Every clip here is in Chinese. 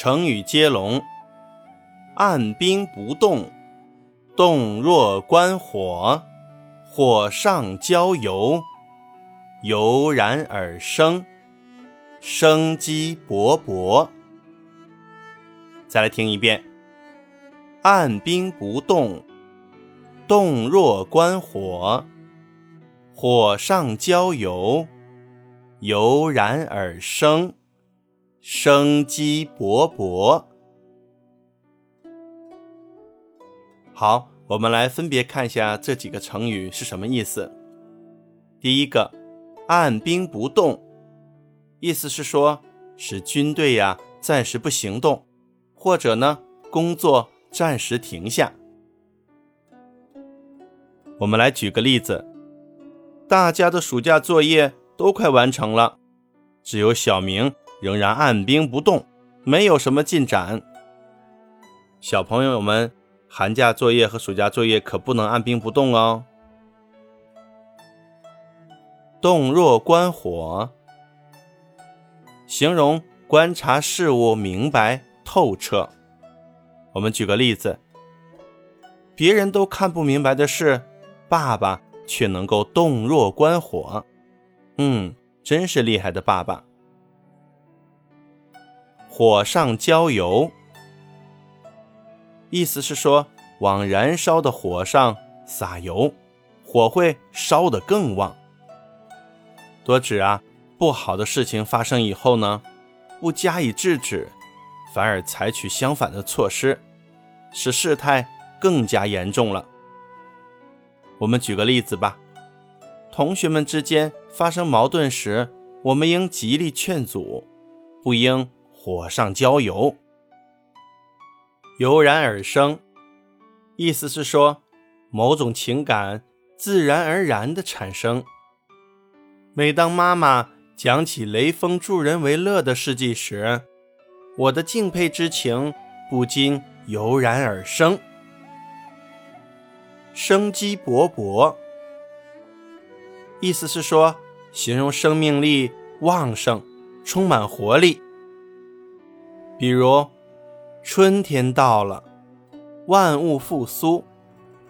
成语接龙：按兵不动，动若观火，火上浇油，油然而生，生机勃勃。再来听一遍：按兵不动，动若观火，火上浇油，油然而生。生机勃勃。好，我们来分别看一下这几个成语是什么意思。第一个，按兵不动，意思是说使军队呀暂时不行动，或者呢工作暂时停下。我们来举个例子，大家的暑假作业都快完成了，只有小明。仍然按兵不动，没有什么进展。小朋友们，寒假作业和暑假作业可不能按兵不动哦。动若观火，形容观察事物明白透彻。我们举个例子，别人都看不明白的事，爸爸却能够动若观火。嗯，真是厉害的爸爸。火上浇油，意思是说往燃烧的火上撒油，火会烧得更旺。多指啊，不好的事情发生以后呢，不加以制止，反而采取相反的措施，使事态更加严重了。我们举个例子吧，同学们之间发生矛盾时，我们应极力劝阻，不应。火上浇油，油然而生，意思是说某种情感自然而然的产生。每当妈妈讲起雷锋助人为乐的事迹时，我的敬佩之情不禁油然而生。生机勃勃，意思是说形容生命力旺盛，充满活力。比如，春天到了，万物复苏，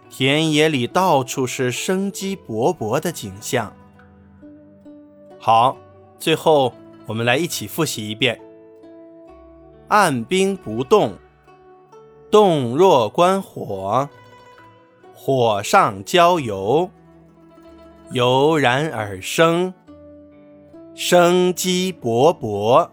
田野里到处是生机勃勃的景象。好，最后我们来一起复习一遍：按兵不动，动若观火，火上浇油，油然而生，生机勃勃。